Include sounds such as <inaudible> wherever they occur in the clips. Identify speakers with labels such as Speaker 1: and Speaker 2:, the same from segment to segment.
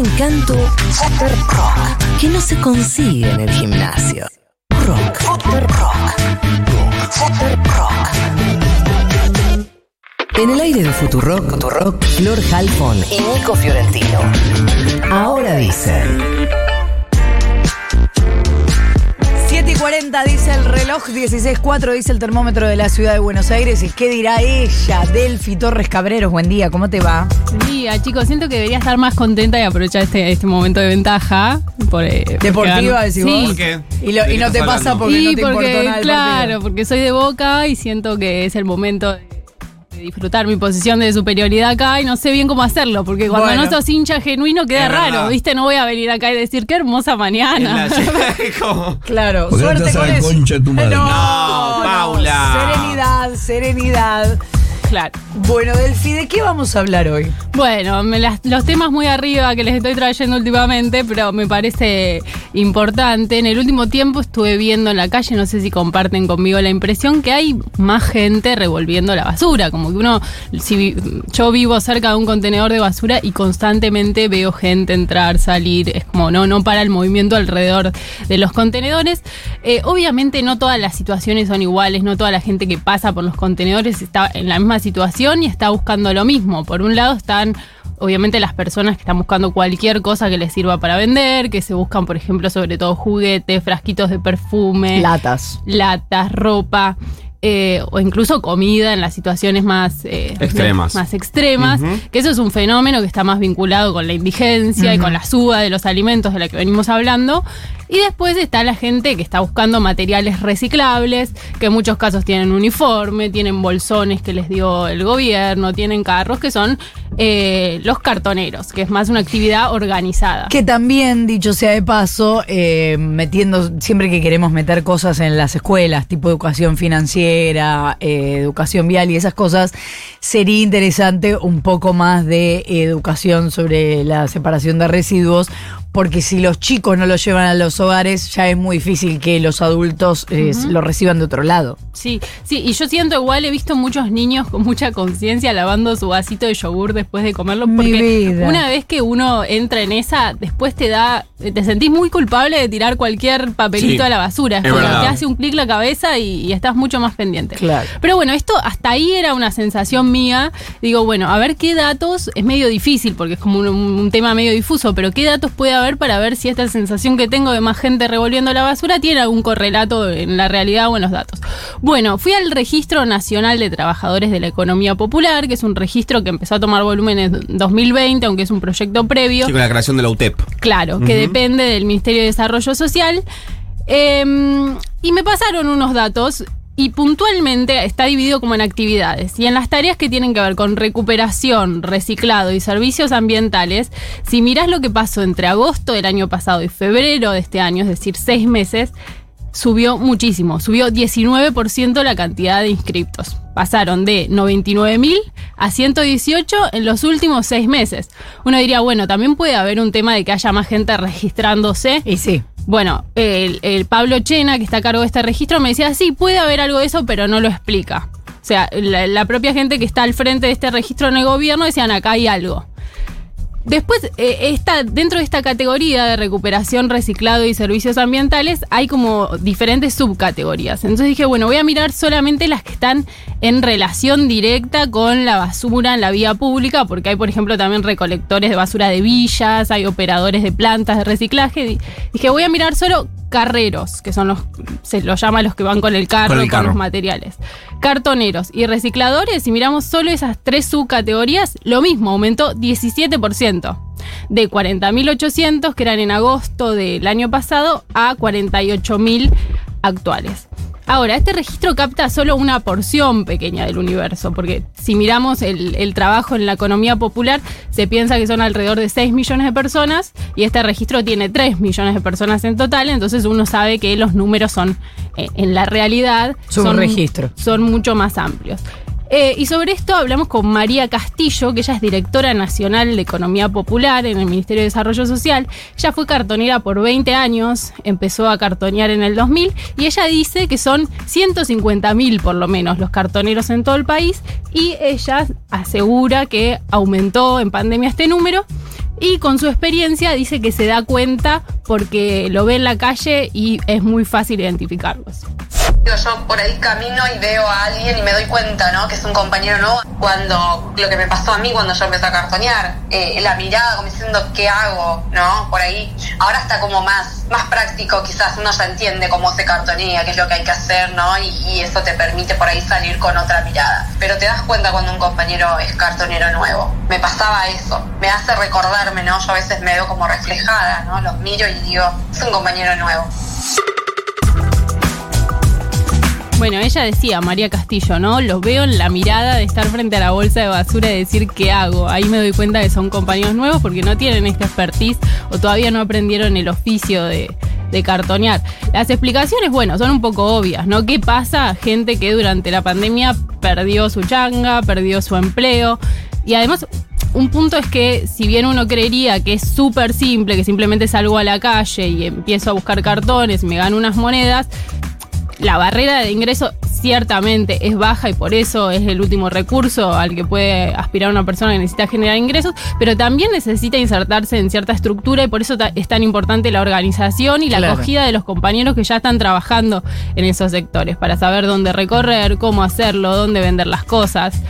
Speaker 1: encanto rock que no se consigue en el gimnasio. Rock, rock, rock. En el aire de Futurock, Futurock, Flor Halfon y Nico Fiorentino. Ahora dicen.
Speaker 2: Reloj, 16.4 dice el termómetro de la ciudad de Buenos Aires. ¿Y qué dirá ella? Delfi Torres Cabreros, buen día, ¿cómo te va?
Speaker 3: Día, chicos, siento que debería estar más contenta y aprovechar este, este momento de ventaja. Por, eh,
Speaker 2: Deportiva, decís
Speaker 3: sí.
Speaker 2: vos.
Speaker 4: ¿Por qué?
Speaker 2: Y, lo-
Speaker 4: ¿De
Speaker 2: y
Speaker 4: qué
Speaker 2: no te pasa porque
Speaker 3: Sí,
Speaker 2: no te importó
Speaker 3: porque,
Speaker 2: nada el
Speaker 3: claro,
Speaker 2: partido.
Speaker 3: porque soy de Boca y siento que es el momento de disfrutar mi posición de superioridad acá y no sé bien cómo hacerlo, porque cuando
Speaker 2: Bueno.
Speaker 3: no sos hincha genuino queda raro,
Speaker 4: verdad.
Speaker 3: ¿viste? No voy a venir acá y decir qué hermosa mañana.
Speaker 4: la- <laughs> <laughs>
Speaker 2: Claro,
Speaker 5: Porque
Speaker 2: suerte con eso.
Speaker 5: concha de tu madre.
Speaker 2: No,
Speaker 4: No, Paula.
Speaker 2: Serenidad, serenidad.
Speaker 3: Claro.
Speaker 2: Bueno, Delfi, ¿de qué vamos a hablar hoy?
Speaker 3: Bueno, me las- los temas muy arriba que les estoy trayendo últimamente, pero me parece importante. En el último tiempo estuve viendo en la calle, no sé si comparten conmigo la impresión, que hay más gente revolviendo la basura. Como que uno, si yo vivo cerca de un contenedor de basura y constantemente veo gente entrar, salir, es como no, no para el movimiento alrededor de los contenedores. Eh, obviamente no todas las situaciones son iguales, no toda la gente que pasa por los contenedores está en la misma situación y está buscando lo mismo. Por un lado están obviamente las personas que están buscando cualquier cosa que les sirva para vender, que se buscan, por ejemplo, sobre todo juguetes, frasquitos de perfume,
Speaker 2: Latas.
Speaker 3: latas, ropa. Eh, o incluso comida en las situaciones más eh,
Speaker 4: Extremas.
Speaker 3: más extremas, que eso es un fenómeno que está más vinculado con la indigencia y con la suba de los alimentos de la que venimos hablando. Y después está la gente que está buscando materiales reciclables, que en muchos casos tienen uniforme, tienen bolsones que les dio el gobierno, tienen carros, que son eh, los cartoneros, que es más una actividad organizada.
Speaker 2: Que también, dicho sea de paso, eh, metiendo, siempre que queremos meter cosas en las escuelas, tipo educación financiera, eh, educación vial y esas cosas, sería interesante un poco más de educación sobre la separación de residuos, porque si los chicos no lo llevan a los hogares, ya es muy difícil que los adultos eh, lo reciban de otro lado.
Speaker 3: Sí, sí, y yo siento igual, he visto muchos niños con mucha conciencia lavando su vasito de yogur después de comerlo,
Speaker 2: Mi
Speaker 3: porque
Speaker 2: vida.
Speaker 3: una vez que uno entra en esa, después te da, te sentís muy culpable de tirar cualquier papelito
Speaker 4: Sí,
Speaker 3: a la basura, es
Speaker 4: es
Speaker 3: como
Speaker 4: verdad.
Speaker 3: te hace un clic la cabeza y, y estás mucho más pendiente.
Speaker 2: Claro.
Speaker 3: Pero bueno, esto hasta ahí era una sensación mía. Digo, bueno, a ver qué datos, es medio difícil porque es como un, un tema medio difuso, pero qué datos puede haber para ver si esta sensación que tengo de más gente revolviendo la basura tiene algún correlato en la realidad o en los datos. Bueno, fui al Registro Nacional de Trabajadores de la Economía Popular, que es un registro que empezó a tomar volumen en 2020, aunque es un proyecto previo.
Speaker 4: Sí, con la creación de la UTEP.
Speaker 3: Claro, que depende del Ministerio de Desarrollo Social. Eh, y me pasaron unos datos y puntualmente está dividido como en actividades. Y en las tareas que tienen que ver con recuperación, reciclado y servicios ambientales, si mirás lo que pasó entre agosto del año pasado y febrero de este año, es decir, seis meses, subió muchísimo, subió 19% la cantidad de inscriptos. Pasaron de 99.000 a 118 en los últimos seis meses. Uno diría, bueno, también puede haber un tema de que haya más gente registrándose.
Speaker 2: Y sí.
Speaker 3: Bueno, el, Pablo Chena, que está a cargo de este registro, me decía, sí, puede haber algo de eso, pero no lo explica. O sea, la, la propia gente que está al frente de este registro en el gobierno decían, acá hay algo. Después, eh, dentro de esta categoría de recuperación, reciclado y servicios ambientales, hay como diferentes subcategorías. Entonces dije, bueno, voy a mirar solamente las que están en relación directa con la basura en la vía pública, porque hay, por ejemplo, también recolectores de basura de villas, hay operadores de plantas de reciclaje. Di- Dije, voy a mirar solo carreros, que son los, se los llama los que van con el carro,
Speaker 4: Con
Speaker 3: con,
Speaker 4: el carro.
Speaker 3: los materiales. Cartoneros y recicladores, si miramos solo esas tres subcategorías, lo mismo, aumentó 17%. De 40.800 que eran en agosto del año pasado a 48.000 actuales. Ahora, este registro capta solo una porción pequeña del universo, porque si miramos el, el trabajo en la economía popular, se piensa que son alrededor de 6 millones de personas y este registro tiene 3 millones de personas en total, entonces uno sabe que los números son, eh, en la realidad,
Speaker 2: Son registro.
Speaker 3: son mucho más amplios. Eh, y sobre esto hablamos con María Castillo, que ella es directora nacional de Economía Popular en el Ministerio de Desarrollo Social. Ella fue cartonera por 20 años, empezó a cartonear en el 2000 y ella dice que son 150.000 por lo menos los cartoneros en todo el país y ella asegura que aumentó en pandemia este número Y con su experiencia dice que se da cuenta porque lo ve en la calle y es muy fácil identificarlos.
Speaker 5: Yo por ahí camino y veo a alguien y me doy cuenta, ¿no? Que es un compañero nuevo. Cuando lo que me pasó a mí cuando yo empecé a cartonear, eh, la mirada como diciendo, ¿qué hago? ¿No? Por ahí. Ahora está como más, más práctico, quizás uno ya entiende cómo se cartonea, qué es lo que hay que hacer, ¿no? Y, y eso te permite por ahí salir con otra mirada. Pero te das cuenta cuando un compañero es cartonero nuevo. Me pasaba eso. Me hace recordarme, ¿no? Yo a veces me veo como reflejada, ¿no? Los miro y digo, es un compañero nuevo.
Speaker 3: Bueno, ella decía, María Castillo, ¿no? Los veo en la mirada de estar frente a la bolsa de basura y decir qué hago. Ahí me doy cuenta que son compañeros nuevos porque no tienen esta expertise o todavía no aprendieron el oficio de, de cartonear. Las explicaciones, bueno, son un poco obvias, ¿no? ¿Qué pasa? Gente que durante la pandemia perdió su changa, perdió su empleo. Y además, un punto es que si bien uno creería que es súper simple, que simplemente salgo a la calle y empiezo a buscar cartones, me gano unas monedas, la barrera de ingreso ciertamente es baja y por eso es el último recurso al que puede aspirar una persona que necesita generar ingresos, pero también necesita insertarse en cierta estructura y por eso es tan importante la organización y la
Speaker 2: Claro.
Speaker 3: acogida de los compañeros que ya están trabajando en esos sectores para saber dónde recorrer, cómo hacerlo, dónde vender las cosas.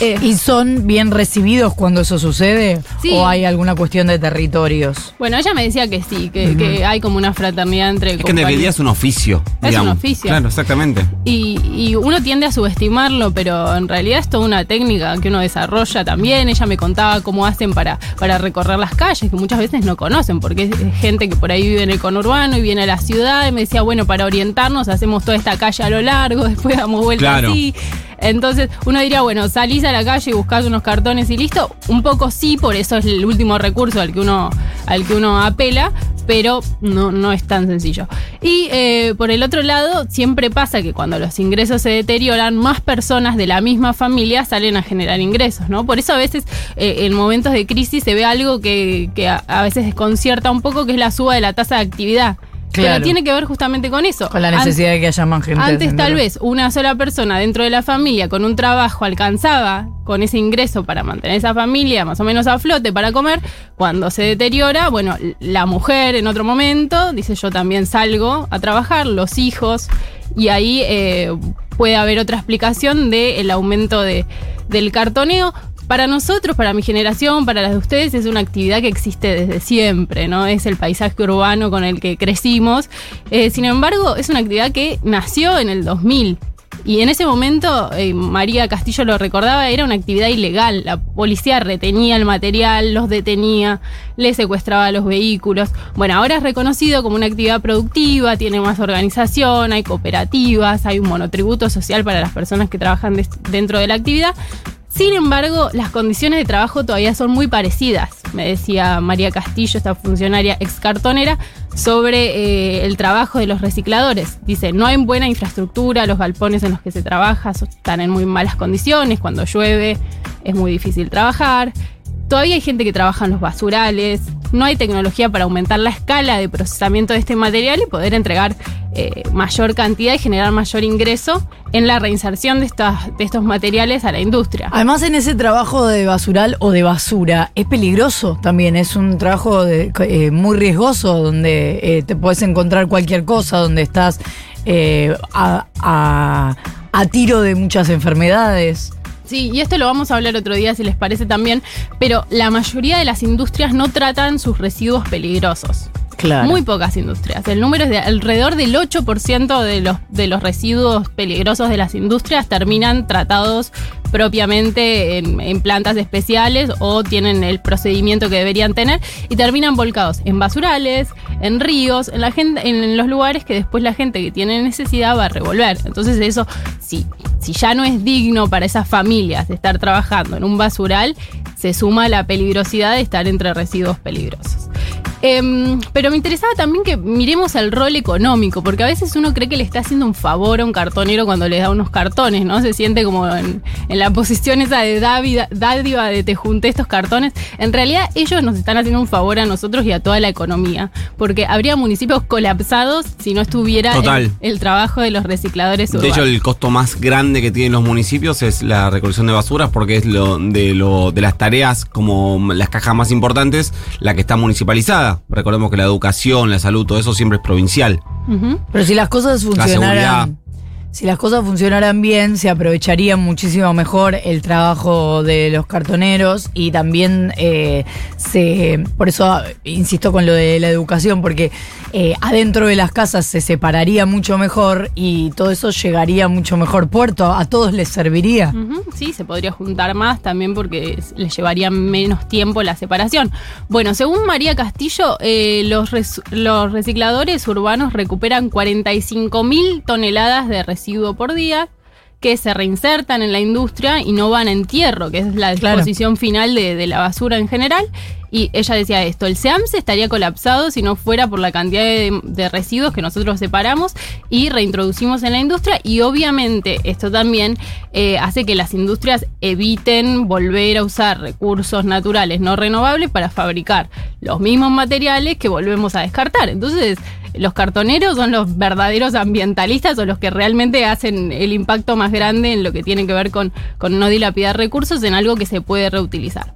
Speaker 3: Eh,
Speaker 2: ¿Y son bien recibidos cuando eso sucede?
Speaker 3: Sí.
Speaker 2: ¿O hay alguna cuestión de territorios?
Speaker 3: bueno, ella me decía que sí, que, que hay como una fraternidad entre
Speaker 4: Es que en realidad es un oficio.
Speaker 3: un
Speaker 4: digamos.
Speaker 3: oficio.
Speaker 4: Claro, exactamente.
Speaker 3: Y, y uno tiende a subestimarlo, pero en realidad es toda una técnica que uno desarrolla también. Ella me contaba cómo hacen para, para recorrer las calles, que muchas veces no conocen, porque es es gente que por ahí vive en el conurbano y viene a la ciudad. Y me decía, bueno, para orientarnos hacemos toda esta calle a lo largo, <laughs> después damos vueltas
Speaker 4: Claro.
Speaker 3: así. Entonces uno diría, bueno, salís a la calle y buscás unos cartones y listo. Un poco sí, por eso es el último recurso al que uno, al que uno apela, pero no, no es tan sencillo. Y eh, por el otro lado, siempre pasa que cuando los ingresos se deterioran, más personas de la misma familia salen a generar ingresos, ¿no? Por eso a veces eh, en momentos de crisis se ve algo que, que a, a veces desconcierta un poco, que es la suba de la tasa de actividad.
Speaker 2: Claro.
Speaker 3: Pero tiene que ver justamente con eso.
Speaker 2: Con la necesidad de que haya más gente.
Speaker 3: antes tal vez una sola persona dentro de la familia con un trabajo alcanzaba con ese ingreso para mantener esa familia más o menos a flote para comer. Cuando se deteriora, bueno, la mujer en otro momento dice yo también salgo a trabajar, los hijos, y ahí eh, puede haber otra explicación del aumento de, del cartoneo. Para nosotros, para mi generación, para las de ustedes, es una actividad que existe desde siempre, ¿no? Es el paisaje urbano con el que crecimos. Eh, sin embargo, es una actividad que nació en el 2000. Y en ese momento, eh, María Castillo lo recordaba, era una actividad ilegal. La policía retenía el material, los detenía, les secuestraba los vehículos. Bueno, ahora es reconocido como una actividad productiva, tiene más organización, hay cooperativas, hay un monotributo social para las personas que trabajan dentro de la actividad. Sin embargo, las condiciones de trabajo todavía son muy parecidas, me decía María Castillo, esta funcionaria ex cartonera, sobre eh, el trabajo de los recicladores. Dice, no hay buena infraestructura, los galpones en los que se trabaja están en muy malas condiciones, cuando llueve es muy difícil trabajar. Todavía hay gente que trabaja en los basurales, no hay tecnología para aumentar la escala de procesamiento de este material y poder entregar eh, mayor cantidad y generar mayor ingreso en la reinserción de, estas, de estos materiales a la industria.
Speaker 2: Además, en ese trabajo de basural o de basura, es peligroso también. Es un trabajo de- eh, muy riesgoso donde eh, te puedes encontrar cualquier cosa, donde estás a, a- a tiro de muchas enfermedades.
Speaker 3: Sí, y esto lo vamos a hablar otro día si les parece también, pero la mayoría de las industrias no tratan sus residuos peligrosos. Muy pocas industrias. El número es de alrededor del 8% de los, de los residuos peligrosos de las industrias terminan tratados propiamente en, en plantas especiales o tienen el procedimiento que deberían tener y terminan volcados en basurales, en ríos, en, la gente, en los lugares que después la gente que tiene necesidad va a revolver. Entonces eso, si, si ya no es digno para esas familias de estar trabajando en un basural, se suma la peligrosidad de estar entre residuos peligrosos. Em, pero me interesaba también que miremos el rol económico, porque a veces uno cree que le está haciendo un favor a un cartonero cuando le da unos cartones, ¿no? Se siente como en, en la posición esa de dádiva de te junté estos cartones. En realidad ellos nos están haciendo un favor a nosotros y a toda la economía, porque habría municipios colapsados si no estuviera el, el trabajo de los recicladores
Speaker 4: De
Speaker 3: urbanos.
Speaker 4: hecho, el costo más grande que tienen los municipios es la recolección de basuras, porque es lo de lo de las tareas como las cajas más importantes, la que está municipalizada. Recordemos que la educación, la salud, todo eso siempre es provincial.
Speaker 2: Pero si las cosas funcionaran. Si las cosas funcionaran bien, se aprovecharía muchísimo mejor el trabajo de los cartoneros y también eh, se. Por eso insisto con lo de la educación, porque eh, adentro de las casas se separaría mucho mejor y todo eso llegaría mucho mejor puerto. A todos les serviría.
Speaker 3: Sí, se podría juntar más también porque s- le llevaría menos tiempo la separación. Bueno, según María Castillo, eh, los, los recicladores urbanos recuperan 45 mil toneladas de residuo por día que se reinsertan en la industria y no van a entierro, que es la
Speaker 2: Claro.
Speaker 3: disposición final de, de la basura en general. Y ella decía esto, el SEAMS estaría colapsado si no fuera por la cantidad de, de residuos que nosotros separamos y reintroducimos en la industria y obviamente esto también eh, hace que las industrias eviten volver a usar recursos naturales no renovables para fabricar los mismos materiales que volvemos a descartar. Entonces, los cartoneros son los verdaderos ambientalistas o los que realmente hacen el impacto más grande en lo que tiene que ver con, con no dilapidar recursos en algo que se puede reutilizar.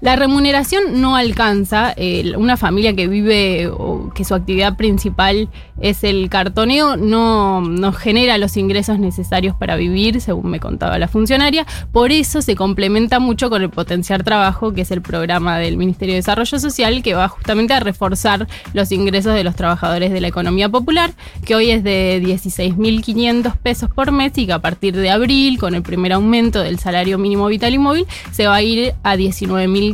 Speaker 3: La remuneración no alcanza. eh, una familia que vive o que su actividad principal es el cartoneo no, no genera los ingresos necesarios para vivir, según me contaba la funcionaria. Por eso se complementa mucho con el Potenciar Trabajo, que es el programa del Ministerio de Desarrollo Social, que va justamente a reforzar los ingresos de los trabajadores de la economía popular, que hoy es de 16.500 pesos por mes y que a partir de abril, con el primer aumento del salario mínimo vital y móvil, se va a ir a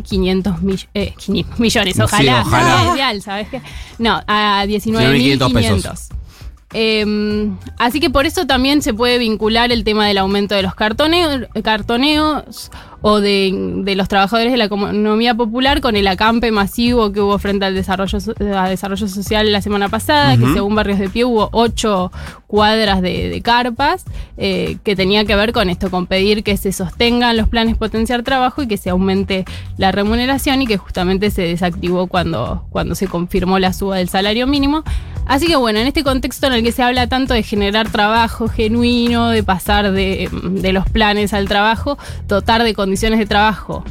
Speaker 3: 19.500 mill- eh, millones.
Speaker 4: Sí,
Speaker 3: Ojalá,
Speaker 4: ojalá.
Speaker 3: sería <laughs> ideal, ¿sabes qué? No, a
Speaker 4: 19.500
Speaker 3: 19.500
Speaker 4: pesos.
Speaker 3: Eh, así que por eso también se puede vincular el tema del aumento de los cartoneo- cartoneos o de, de los trabajadores de la economía popular con el acampe masivo que hubo frente al desarrollo, social la semana pasada, que según Barrios de Pie hubo ocho cuadras de, de carpas, eh, que tenía que ver con esto, con pedir que se sostengan los planes potenciar trabajo y que se aumente la remuneración y que justamente se desactivó cuando, cuando se confirmó la suba del salario mínimo. Así que bueno, en este contexto en el que se habla tanto de generar trabajo genuino, de pasar de, los planes al trabajo, dotar de condiciones de trabajo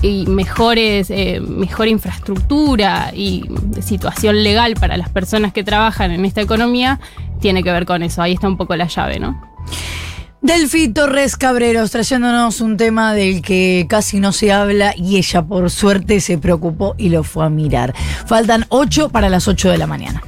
Speaker 3: y mejores, eh, mejor infraestructura y situación legal para las personas que trabajan en esta economía, tiene que ver con eso. Ahí está un poco la llave, ¿no?
Speaker 2: Delfi Torres Cabreros trayéndonos un tema del que casi no se habla y ella por suerte se preocupó y lo fue a mirar. Faltan 8 para las 8 de la mañana.